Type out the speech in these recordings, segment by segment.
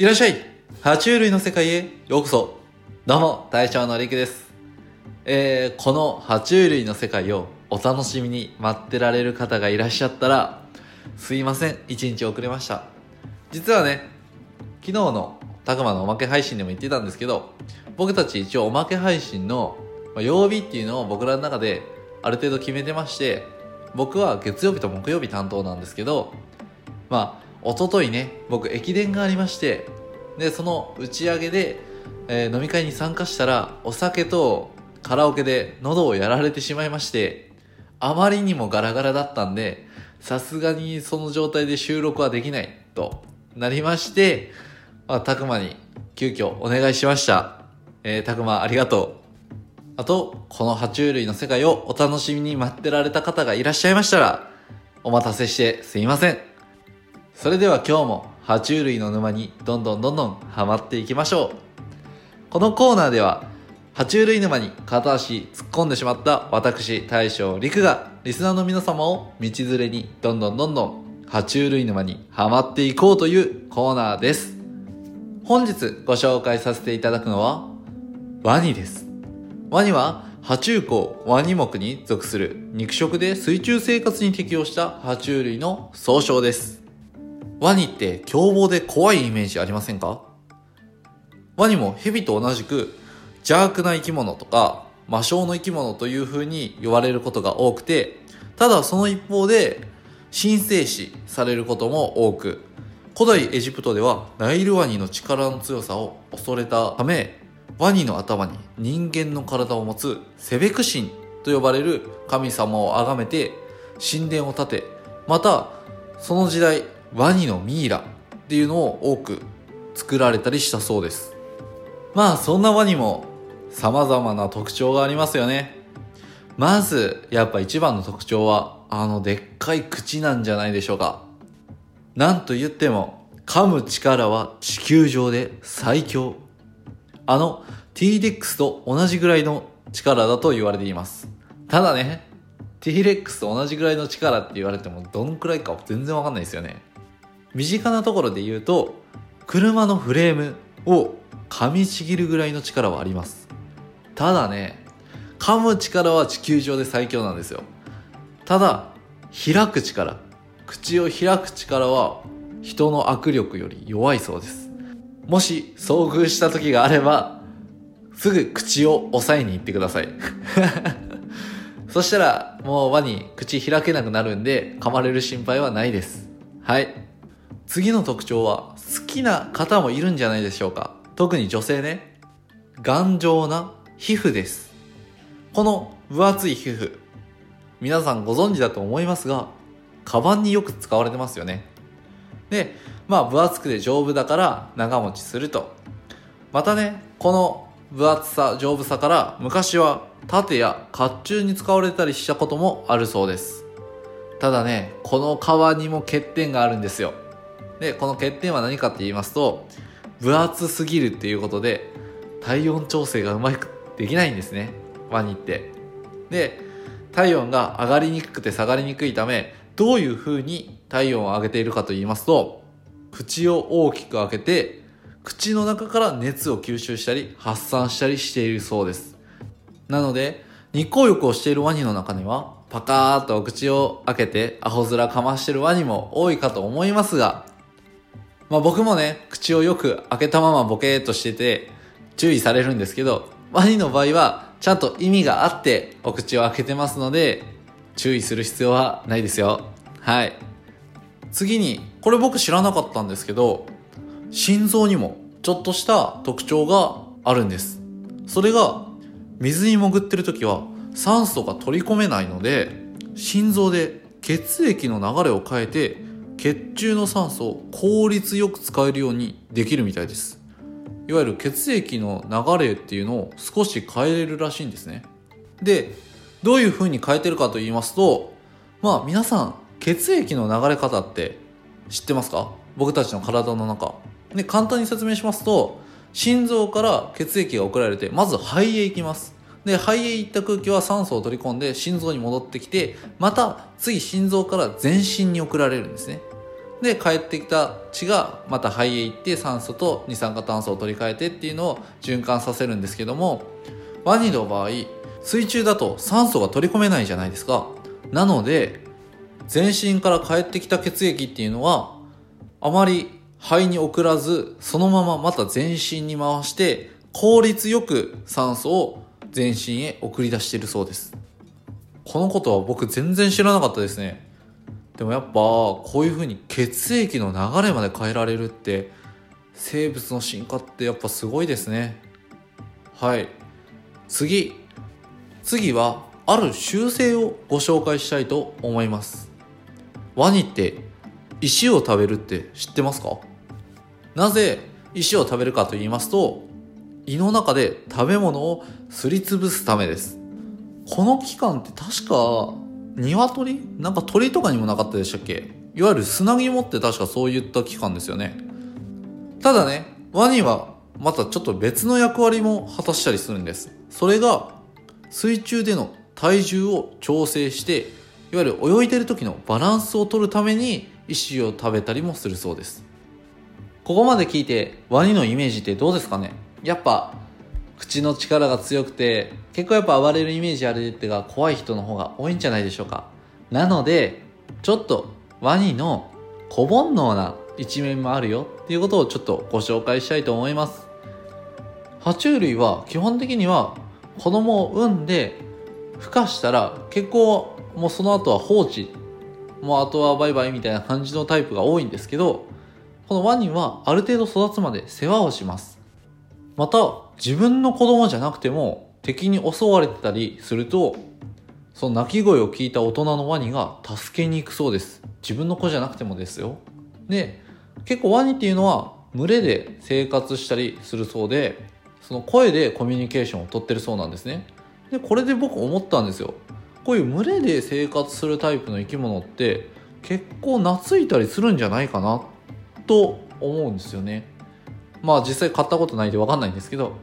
いらっしゃい爬虫類の世界へようこそどうも、大将のりくです。えー、この爬虫類の世界をお楽しみに待ってられる方がいらっしゃったら、すいません、一日遅れました。実はね、昨日のたくまのおまけ配信でも言ってたんですけど、僕たち一応おまけ配信の曜日っていうのを僕らの中である程度決めてまして、僕は月曜日と木曜日担当なんですけど、まあ、一昨日ね、僕駅伝がありまして、で、その打ち上げで、えー飲み会に参加したら、お酒とカラオケで喉をやられてしまいまして、あまりにもガラガラだったんで、さすがにその状態で収録はできないとなりまして、まあ、たくまに急遽お願いしました。えー、たくまありがとう。あと、この爬虫類の世界をお楽しみに待ってられた方がいらっしゃいましたら、お待たせしてすいません。それでは今日も爬虫類の沼にどんどんどんどんハマっていきましょう。このコーナーでは、爬虫類沼に片足突っ込んでしまった私、大将陸が、リスナーの皆様を道連れにどんどんどんどん爬虫類沼にハマっていこうというコーナーです。本日ご紹介させていただくのは、ワニです。ワニは爬虫綱ワニ目に属する肉食で水中生活に適応した爬虫類の総称です。ワニって凶暴で怖いイメージありませんか？ワニもヘビと同じく邪悪な生き物とか魔性の生き物という風に言われることが多くて、ただその一方で神聖視されることも多く、古代エジプトではナイルワニの力の強さを恐れたため、ワニの頭に人間の体を持つセベク神と呼ばれる神様を崇めて神殿を建て、またその時代ワニのミイラっていうのを多く作られたりしたそうです。まあそんなワニも様々な特徴がありますよね。まず、やっぱ一番の特徴は、あのでっかい口なんじゃないでしょうか。なんと言っても、噛む力は地球上で最強。あの T-Rex と同じぐらいの力だと言われています。ただね、T-Rex と同じぐらいの力って言われてもどんくらいか全然わかんないですよね。身近なところで言うと、車のフレームを噛みちぎるぐらいの力はあります。ただね、噛む力は地球上で最強なんですよ。ただ、開く力、口を開く力は人の握力より弱いそうです。もし遭遇した時があれば、すぐ口を押さえに行ってください。そしたら、もうワニ口開けなくなるんで、噛まれる心配はないです。はい。次の特徴は、好きな方もいるんじゃないでしょうか。特に女性ね。頑丈な皮膚です。この分厚い皮膚、皆さんご存知だと思いますが、カバンによく使われてますよね。で、まあ分厚くて丈夫だから長持ちすると。またね、この分厚さ、丈夫さから昔は盾や甲冑に使われたりしたこともあるそうです。ただね、この皮にも欠点があるんですよ。で、この欠点は何かって言いますと、分厚すぎるっていうことで、体温調整がうまくできないんですね。ワニって。で、体温が上がりにくくて下がりにくいため、どういう風に体温を上げているかと言いますと、口を大きく開けて、口の中から熱を吸収したり発散したりしているそうです。なので、日光浴をしているワニの中には、パカーッと口を開けてアホ面かましてるワニも多いかと思いますが、まあ僕もね、口をよく開けたままボケーっとしてて注意されるんですけど、ワニの場合はちゃんと意味があってお口を開けてますので、注意する必要はないですよ。はい。次に、これ僕知らなかったんですけど、心臓にもちょっとした特徴があるんです。それが、水に潜ってる時は酸素が取り込めないので、心臓で血液の流れを変えて、血中の酸素を効率よく使えるようにできるみたいです。いわゆる血液の流れっていうのを少し変えれるらしいんですね。で、どういう風に変えてるかと言いますと、まあ皆さん、血液の流れ方って知ってますか？僕たちの体の中。で、簡単に説明しますと、心臓から血液が送られて、まず肺へ行きます。で、肺へ行った空気は酸素を取り込んで心臓に戻ってきて、また次心臓から全身に送られるんですね。で帰ってきた血がまた肺へ行って酸素と二酸化炭素を取り替えてっていうのを循環させるんですけどもワニの場合水中だと酸素が取り込めないじゃないですか。なので全身から帰ってきた血液っていうのはあまり肺に送らずそのまままた全身に回して効率よく酸素を全身へ送り出しているそうです。このことは僕全然知らなかったですね。でもやっぱこういう風に血液の流れまで変えられるって生物の進化ってやっぱすごいですね。はい。次。次はある習性をご紹介したいと思います。ワニって石を食べるって知ってますか？なぜ石を食べるかと言いますと胃の中で食べ物をすりつぶすためです。この期間って確か鶏？なんか鳥とかにもなかったでしたっけ？いわゆる砂肝って確かそういった期間ですよね。ただねワニはまたちょっと別の役割も果たしたりするんです。それが水中での体重を調整していわゆる泳いでる時のバランスを取るために石を食べたりもするそうです。ここまで聞いてワニのイメージってどうですかね？やっぱ口の力が強くて結構やっぱ暴れるイメージあるってが怖い人の方が多いんじゃないでしょうか。なのでちょっとワニの小煩悩な一面もあるよっていうことをちょっとご紹介したいと思います。爬虫類は基本的には子供を産んで孵化したら結構もうその後は放置もうあとはバイバイみたいな感じのタイプが多いんですけどこのワニはある程度育つまで世話をします。また自分の子供じゃなくても敵に襲われてたりするとその鳴き声を聞いた大人のワニが助けに行くそうです。自分の子じゃなくてもですよ。で結構ワニっていうのは群れで生活したりするそうでその声でコミュニケーションをとってるそうなんですね。でこれで僕思ったんですよ。こういう群れで生活するタイプの生き物って結構懐いたりするんじゃないかなと思うんですよね。まあ実際買ったことないんで分かんないんですけど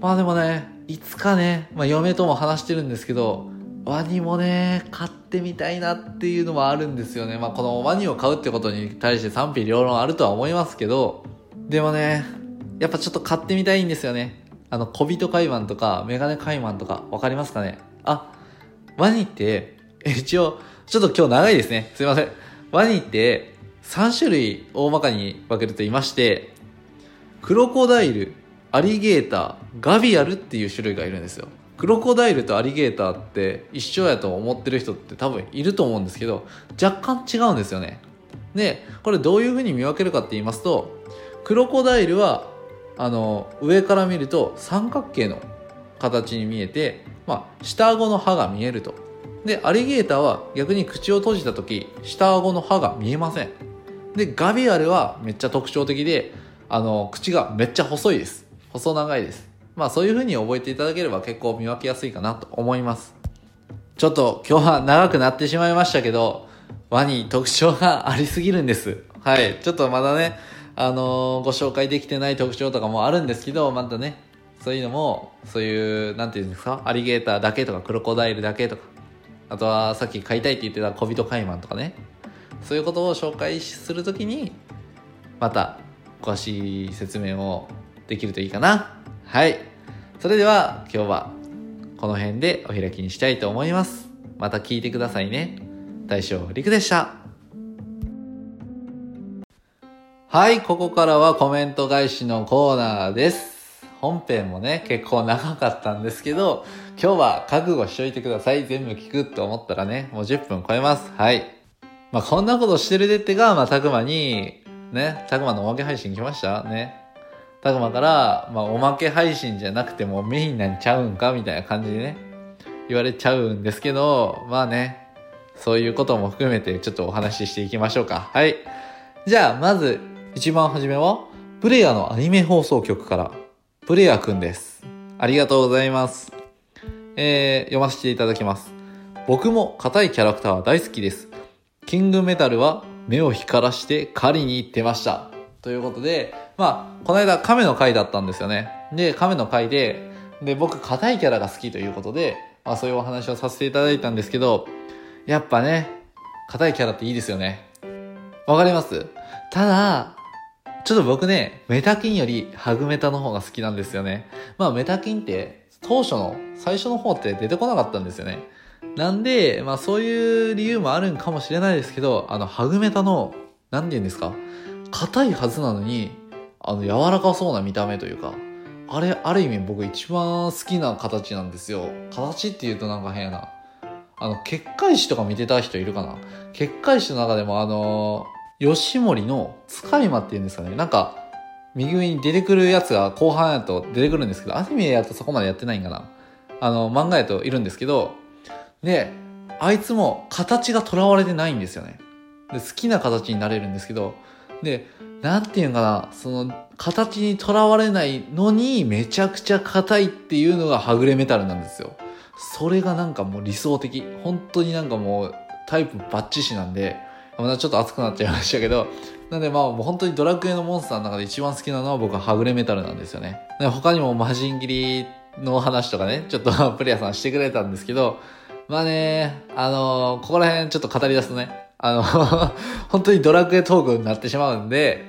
まあでもねいつかね、まあ、嫁とも話してるんですけどワニもね買ってみたいなっていうのもあるんですよね。まあこのワニを買うってことに対して賛否両論あるとは思いますけどでもねやっぱちょっと買ってみたいんですよね。あの小人カイマンとかメガネカイマンとか分かりますかね？あワニって一応ちょっと今日長いですね。すいません。ワニって3種類大まかに分けるといましてクロコダイルアリゲーターガビアルっていう種類がいるんですよ。クロコダイルとアリゲーターって一緒やと思ってる人って多分いると思うんですけど若干違うんですよね。でこれどういうふうに見分けるかって言いますとクロコダイルはあの上から見ると三角形の形に見えて、まあ、下顎の歯が見えると。でアリゲーターは逆に口を閉じた時下顎の歯が見えません。でガビアルはめっちゃ特徴的であの口がめっちゃ細いです。細長いです。まあそういう風に覚えていただければ結構見分けやすいかなと思います。ちょっと今日は長くなってしまいましたけどワニ特徴がありすぎるんです。はい。ちょっとまだねあのー、ご紹介できてない特徴とかもあるんですけどまたねそういうのもそういうなんていうんですか？アリゲーターだけとかクロコダイルだけとか。あとはさっき買いたいって言ってた小人カイマンとかね。そういうことを紹介するときにまた詳しい説明をできるといいかなはいそれでは今日はこの辺でお開きにしたいと思いますまた聞いてくださいね大将陸でしたはいここからはコメント返しのコーナーです本編もね、結構長かったんですけど、今日は覚悟しといてください。全部聞くと思ったらね、もう10分超えます。はい。まあ、こんなことしてるでってが、まあ、たくまに、ね、たくまのおまけ配信来ました？ね。たくまから、まあ、おまけ配信じゃなくてもメインなんちゃうんかみたいな感じでね、言われちゃうんですけど、まあね、そういうことも含めてちょっとお話ししていきましょうか。はい。じゃあ、まず、一番初めは、プレイヤーのアニメ放送局からプレイヤーくんです。ありがとうございます。えー、読ませていただきます。僕も硬いキャラクターは大好きです。キングメタルは目を光らして狩りに行ってました。ということで、まあ、この間亀の回だったんですよね。で、亀の回で、で、僕硬いキャラが好きということで、まあそういうお話をさせていただいたんですけど、やっぱね、硬いキャラっていいですよね。わかります？ただ、ちょっと僕ね、メタキンよりハグメタの方が好きなんですよね。まあメタキンって当初の最初の方って出てこなかったんですよね。なんで、まあそういう理由もあるんかもしれないですけど、あのハグメタの、なんて言うんですか？硬いはずなのに、あの柔らかそうな見た目というか、あれ、ある意味僕一番好きな形なんですよ。形って言うとなんか変やな。あの、結界師とか見てた人いるかな？結界師の中でもあの吉森の使い魔っていうんですかね？なんか、右上に出てくるやつが後半やと出てくるんですけど、アニメやとそこまでやってないんかな？あの、漫画やといるんですけど、で、あいつも形が囚われてないんですよね。で、好きな形になれるんですけど、で、なんていうのかな、その、形にとらわれないのにめちゃくちゃ硬いっていうのがはぐれメタルなんですよ。それがなんかもう理想的。本当になんかもうタイプバッチシなんで、まだちょっと熱くなっちゃいましたけど、なんでまあもう本当にドラクエのモンスターの中で一番好きなのは僕ははぐれメタルなんですよね。で他にも魔人切りの話とかね、ちょっとプレイヤーさんしてくれたんですけど、まあね、あのー、ここら辺ちょっと語り出すとね、あの 本当にドラクエトークになってしまうんで、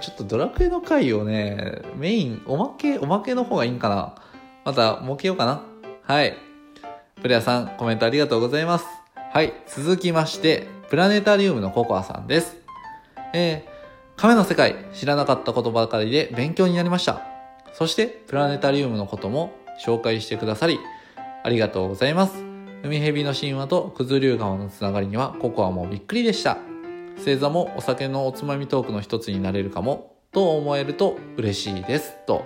ちょっとドラクエの回をね、メイン、おまけ、おまけの方がいいんかなまた、設けようかなはい。プレイヤーさん、コメントありがとうございます。はい、続きまして、プラネタリウムのココアさんです。えー、亀の世界、知らなかったことばかりで勉強になりました。そして、プラネタリウムのことも紹介してくださり、ありがとうございます。海蛇の神話と九頭竜川のつながりにはココアもびっくりでした。星座もお酒のおつまみトークの一つになれるかも、と思えると嬉しいです。と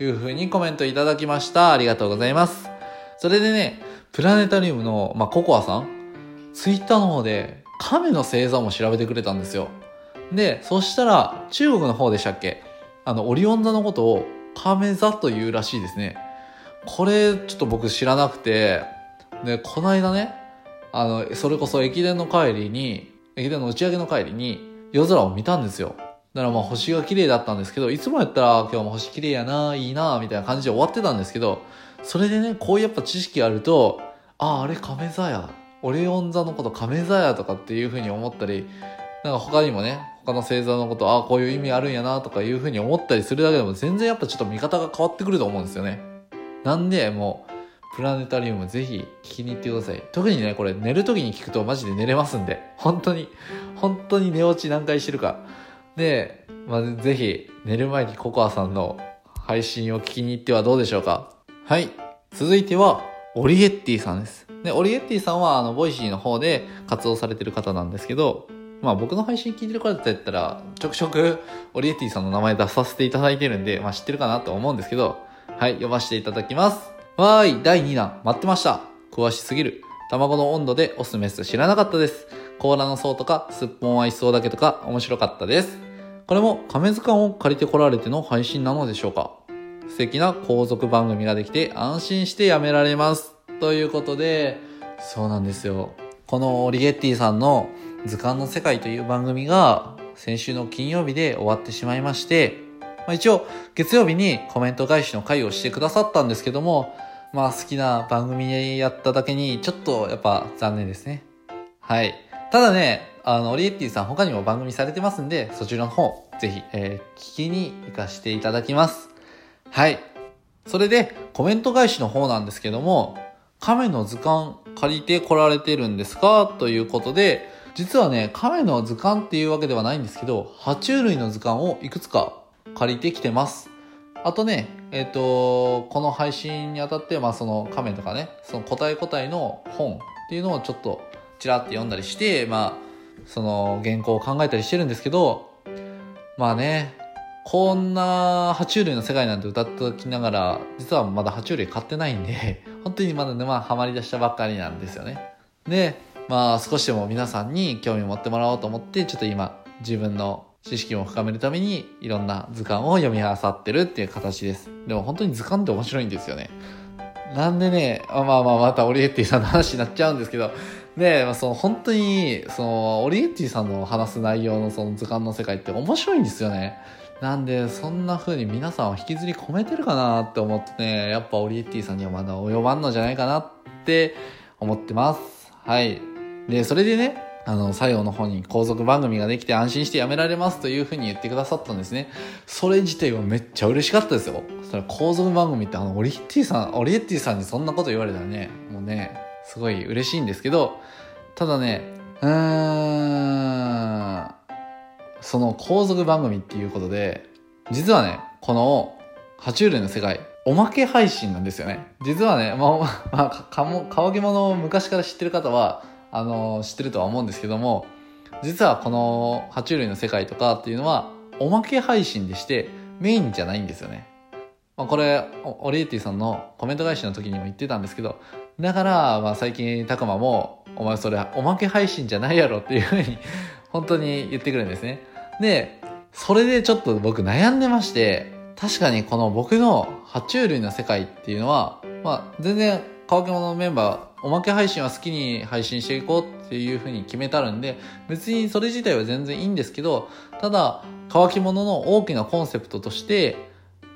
いうふうにコメントいただきました。ありがとうございます。それでね、プラネタリウムの、まあ、ココアさん、ツイッターの方で亀の星座も調べてくれたんですよ。で、そしたら中国の方でしたっけ？あの、オリオン座のことを亀座というらしいですね。これちょっと僕知らなくて、で、この間ね、あの、それこそ駅伝の帰りに、駅伝の打ち上げの帰りに夜空を見たんですよ。だからまあ星が綺麗だったんですけど、いつもやったら今日も星綺麗やな、いいな、みたいな感じで終わってたんですけど、それでね、こういうやっぱ知識あると、ああ、あれ亀座や。オレオン座のこと亀座やとかっていうふうに思ったり、なんか他にもね、他の星座のこと、ああ、こういう意味あるんやなとかいうふうに思ったりするだけでも全然やっぱちょっと見方が変わってくると思うんですよね。なんで、もう、プラネタリウムぜひ聞きに行ってください。特にね、これ寝る時に聞くとマジで寝れますんで。本当に、本当に寝落ち何回してるか。で、まあ、ぜひ寝る前にココアさんの配信を聞きに行ってはどうでしょうか。はい。続いては、オリエッティさんです。で、オリエッティさんは、あの、ボイシーの方で活動されてる方なんですけど、まあ僕の配信聞いてる方だったら、ちょくちょくオリエッティさんの名前出させていただいてるんで、まあ知ってるかなと思うんですけど、はい、読ませていただきます。わーい、第2弾、待ってました。詳しすぎる。卵の温度でオスメス知らなかったです。甲羅の層とか、すっぽんは一層だけとか、面白かったです。これも亀図鑑を借りてこられての配信なのでしょうか素敵な後続番組ができて安心してやめられます。ということで、そうなんですよ。このオリゲッティさんの図鑑の世界という番組が先週の金曜日で終わってしまいまして、まあ、一応月曜日にコメント返しの回をしてくださったんですけども、まあ好きな番組やっただけにちょっとやっぱ残念ですね。はい。ただね、あの、オリエッティさん他にも番組されてますんで、そちらの方、ぜひ、えー、聞きに行かせていただきます。はい。それで、コメント返しの方なんですけども、亀の図鑑借りて来られてるんですか？ということで、実はね、亀の図鑑っていうわけではないんですけど、爬虫類の図鑑をいくつか借りてきてます。あとね、えっ、ー、と、この配信にあたって、まあその亀とかね、その答え答えの本っていうのをちょっとちらって読んだりして、まあ、その原稿を考えたりしてるんですけど、まあね、こんな爬虫類の世界なんて歌っておきながら、実はまだ爬虫類買ってないんで、本当にまだ沼ハマり出したばっかりなんですよね。で、まあ少しでも皆さんに興味を持ってもらおうと思って、ちょっと今自分の知識も深めるためにいろんな図鑑を読み漁ってるっていう形です。でも本当に図鑑って面白いんですよね。なんでね、まあまあまたオリエッティさんの話になっちゃうんですけど、で、まあ、その本当に、そのオリエッティさんの話す内容のその図鑑の世界って面白いんですよね。なんで、そんな風に皆さんは引きずり込めてるかなって思ってね、やっぱオリエッティさんにはまだ及ばんのじゃないかなって思ってます。はい。で、それでね、あの、最後の方に後続番組ができて安心してやめられますというふうに言ってくださったんですね。それ自体はめっちゃ嬉しかったですよ。それ後続番組ってあの、オリエッティさん、オリエッティさんにそんなこと言われたらね、もうね、すごい嬉しいんですけど、ただね、うーん、その後続番組っていうことで、実はね、この、爬虫類の世界、おまけ配信なんですよね。実はね、まあ、まあ、かも、乾き物を昔から知ってる方は、あの、知ってるとは思うんですけども、実はこの爬虫類の世界とかっていうのは、おまけ配信でして、メインじゃないんですよね。まあ、これ、オリエティさんのコメント返しの時にも言ってたんですけど、だから、まあ最近、たくまも、お前それ、おまけ配信じゃないやろっていうふうに、本当に言ってくるんですね。で、それでちょっと僕悩んでまして、確かにこの僕の爬虫類の世界っていうのは、まあ全然乾き物のメンバー、おまけ配信は好きに配信していこうっていうふうに決めたるんで、別にそれ自体は全然いいんですけど、ただ、乾き物の大きなコンセプトとして、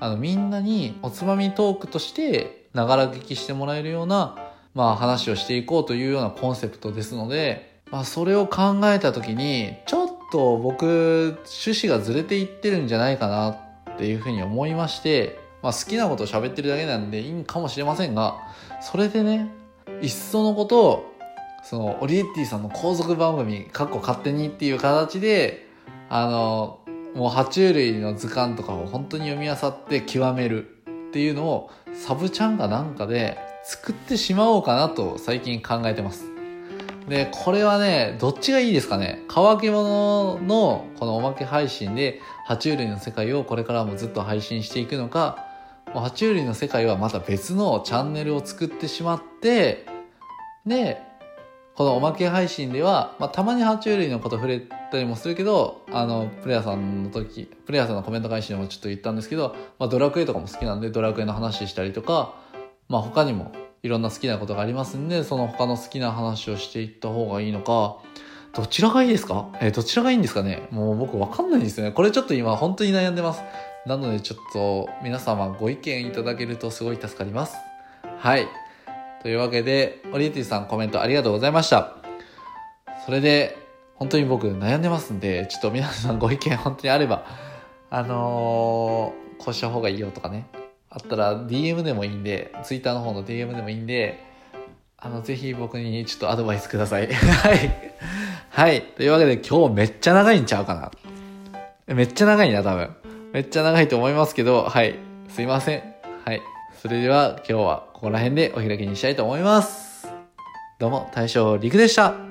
あの、みんなにおつまみトークとして、ながら聞きしてもらえるような、まあ話をしていこうというようなコンセプトですので、まあそれを考えた時に、ちょっと僕、趣旨がずれていってるんじゃないかなっていうふうに思いまして、まあ好きなことを喋ってるだけなんでいいんかもしれませんが、それでね、いっそのことを、その、オリエッティさんの後続番組、かっこ勝手にっていう形で、あの、もう爬虫類の図鑑とかを本当に読み漁って極めるっていうのを、サブちゃんがなんかで作ってしまおうかなと最近考えてます。で、これはね、どっちがいいですかね？乾き物のこのおまけ配信で、爬虫類の世界をこれからもずっと配信していくのか、爬虫類の世界はまた別のチャンネルを作ってしまって、で、このおまけ配信では、まあ、たまに爬虫類のこと触れたりもするけど、あの、プレイヤーさんの時、プレイヤーさんのコメント返しでもちょっと言ったんですけど、まあ、ドラクエとかも好きなんで、ドラクエの話したりとか、まあ、他にもいろんな好きなことがありますんで、その他の好きな話をしていった方がいいのか、どちらがいいですか？えー、どちらがいいんですかね？もう僕わかんないんですよね。これちょっと今本当に悩んでます。なのでちょっと皆様ご意見いただけるとすごい助かります。はい。というわけで、オリエティさんコメントありがとうございました。それで、本当に僕悩んでますんで、ちょっと皆さんご意見本当にあれば、あのー、こうした方がいいよとかね、あったら DM でもいいんで、Twitter の方の DM でもいいんで、あの、ぜひ僕にちょっとアドバイスください。はい。はい。というわけで今日めっちゃ長いんちゃうかな。めっちゃ長いな、多分。めっちゃ長いと思いますけど、はい。すいません。はい。それでは今日はここら辺でお開きにしたいと思います。どうも、大将陸でした。